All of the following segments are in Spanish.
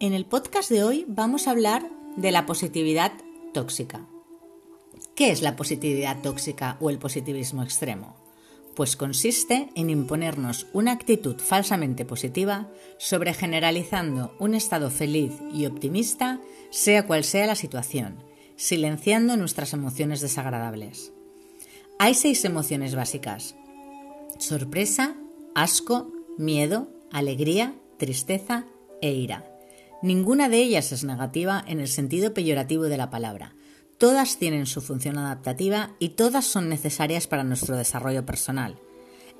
En el podcast de hoy vamos a hablar de la positividad tóxica. ¿Qué es la positividad tóxica o el positivismo extremo? Pues consiste en imponernos una actitud falsamente positiva sobre generalizando un estado feliz y optimista, sea cual sea la situación, silenciando nuestras emociones desagradables. Hay seis emociones básicas. Sorpresa, asco, miedo, alegría, tristeza e ira. Ninguna de ellas es negativa en el sentido peyorativo de la palabra. Todas tienen su función adaptativa y todas son necesarias para nuestro desarrollo personal.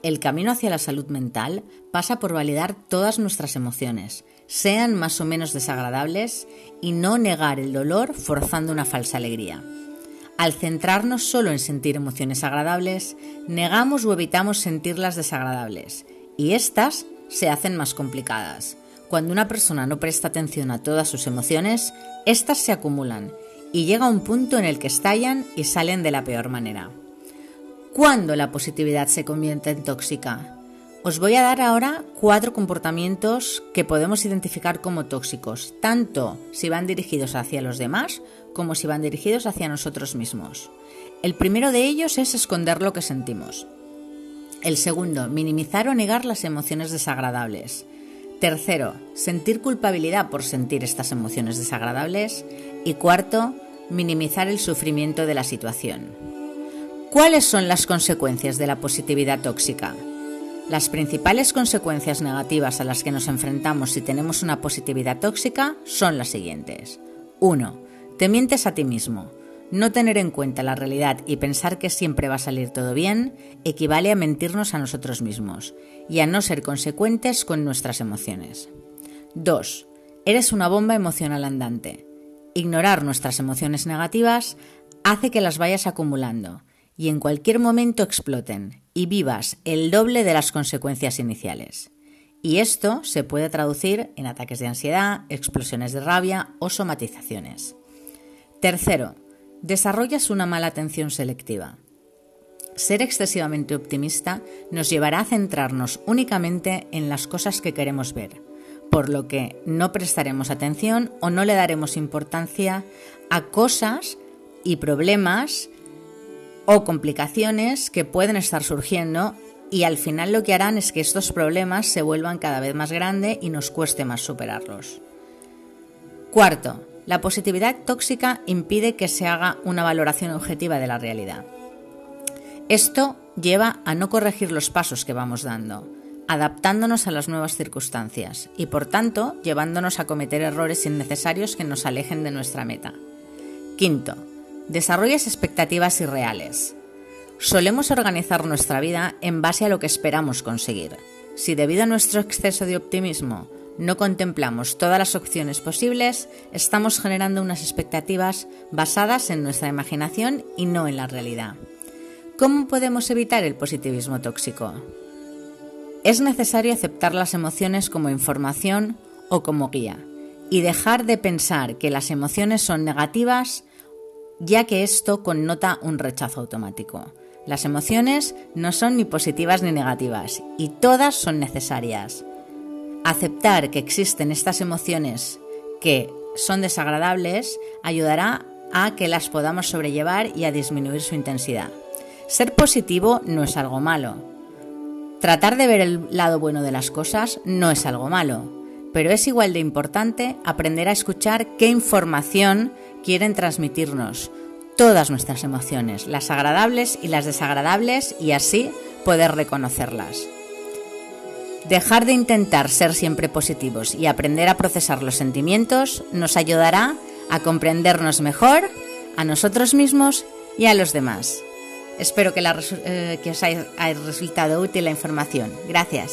El camino hacia la salud mental pasa por validar todas nuestras emociones, sean más o menos desagradables, y no negar el dolor forzando una falsa alegría. Al centrarnos solo en sentir emociones agradables, negamos o evitamos sentirlas desagradables, y éstas se hacen más complicadas. Cuando una persona no presta atención a todas sus emociones, éstas se acumulan y llega un punto en el que estallan y salen de la peor manera. ¿Cuándo la positividad se convierte en tóxica? Os voy a dar ahora cuatro comportamientos que podemos identificar como tóxicos, tanto si van dirigidos hacia los demás como si van dirigidos hacia nosotros mismos. El primero de ellos es esconder lo que sentimos. El segundo, minimizar o negar las emociones desagradables. Tercero, sentir culpabilidad por sentir estas emociones desagradables. Y cuarto, minimizar el sufrimiento de la situación. ¿Cuáles son las consecuencias de la positividad tóxica? Las principales consecuencias negativas a las que nos enfrentamos si tenemos una positividad tóxica son las siguientes. 1. Te mientes a ti mismo. No tener en cuenta la realidad y pensar que siempre va a salir todo bien equivale a mentirnos a nosotros mismos y a no ser consecuentes con nuestras emociones. 2. Eres una bomba emocional andante. Ignorar nuestras emociones negativas hace que las vayas acumulando y en cualquier momento exploten y vivas el doble de las consecuencias iniciales. Y esto se puede traducir en ataques de ansiedad, explosiones de rabia o somatizaciones. Tercero, desarrollas una mala atención selectiva. Ser excesivamente optimista nos llevará a centrarnos únicamente en las cosas que queremos ver, por lo que no prestaremos atención o no le daremos importancia a cosas y problemas o complicaciones que pueden estar surgiendo y al final lo que harán es que estos problemas se vuelvan cada vez más grandes y nos cueste más superarlos. Cuarto, la positividad tóxica impide que se haga una valoración objetiva de la realidad. Esto lleva a no corregir los pasos que vamos dando, adaptándonos a las nuevas circunstancias y por tanto llevándonos a cometer errores innecesarios que nos alejen de nuestra meta. Quinto, desarrollas expectativas irreales. Solemos organizar nuestra vida en base a lo que esperamos conseguir. Si debido a nuestro exceso de optimismo no contemplamos todas las opciones posibles, estamos generando unas expectativas basadas en nuestra imaginación y no en la realidad. ¿Cómo podemos evitar el positivismo tóxico? Es necesario aceptar las emociones como información o como guía y dejar de pensar que las emociones son negativas ya que esto connota un rechazo automático. Las emociones no son ni positivas ni negativas y todas son necesarias. Aceptar que existen estas emociones que son desagradables ayudará a que las podamos sobrellevar y a disminuir su intensidad. Ser positivo no es algo malo. Tratar de ver el lado bueno de las cosas no es algo malo, pero es igual de importante aprender a escuchar qué información quieren transmitirnos, todas nuestras emociones, las agradables y las desagradables, y así poder reconocerlas. Dejar de intentar ser siempre positivos y aprender a procesar los sentimientos nos ayudará a comprendernos mejor a nosotros mismos y a los demás. Espero que, eh, os haya resultado útil la información. Gracias.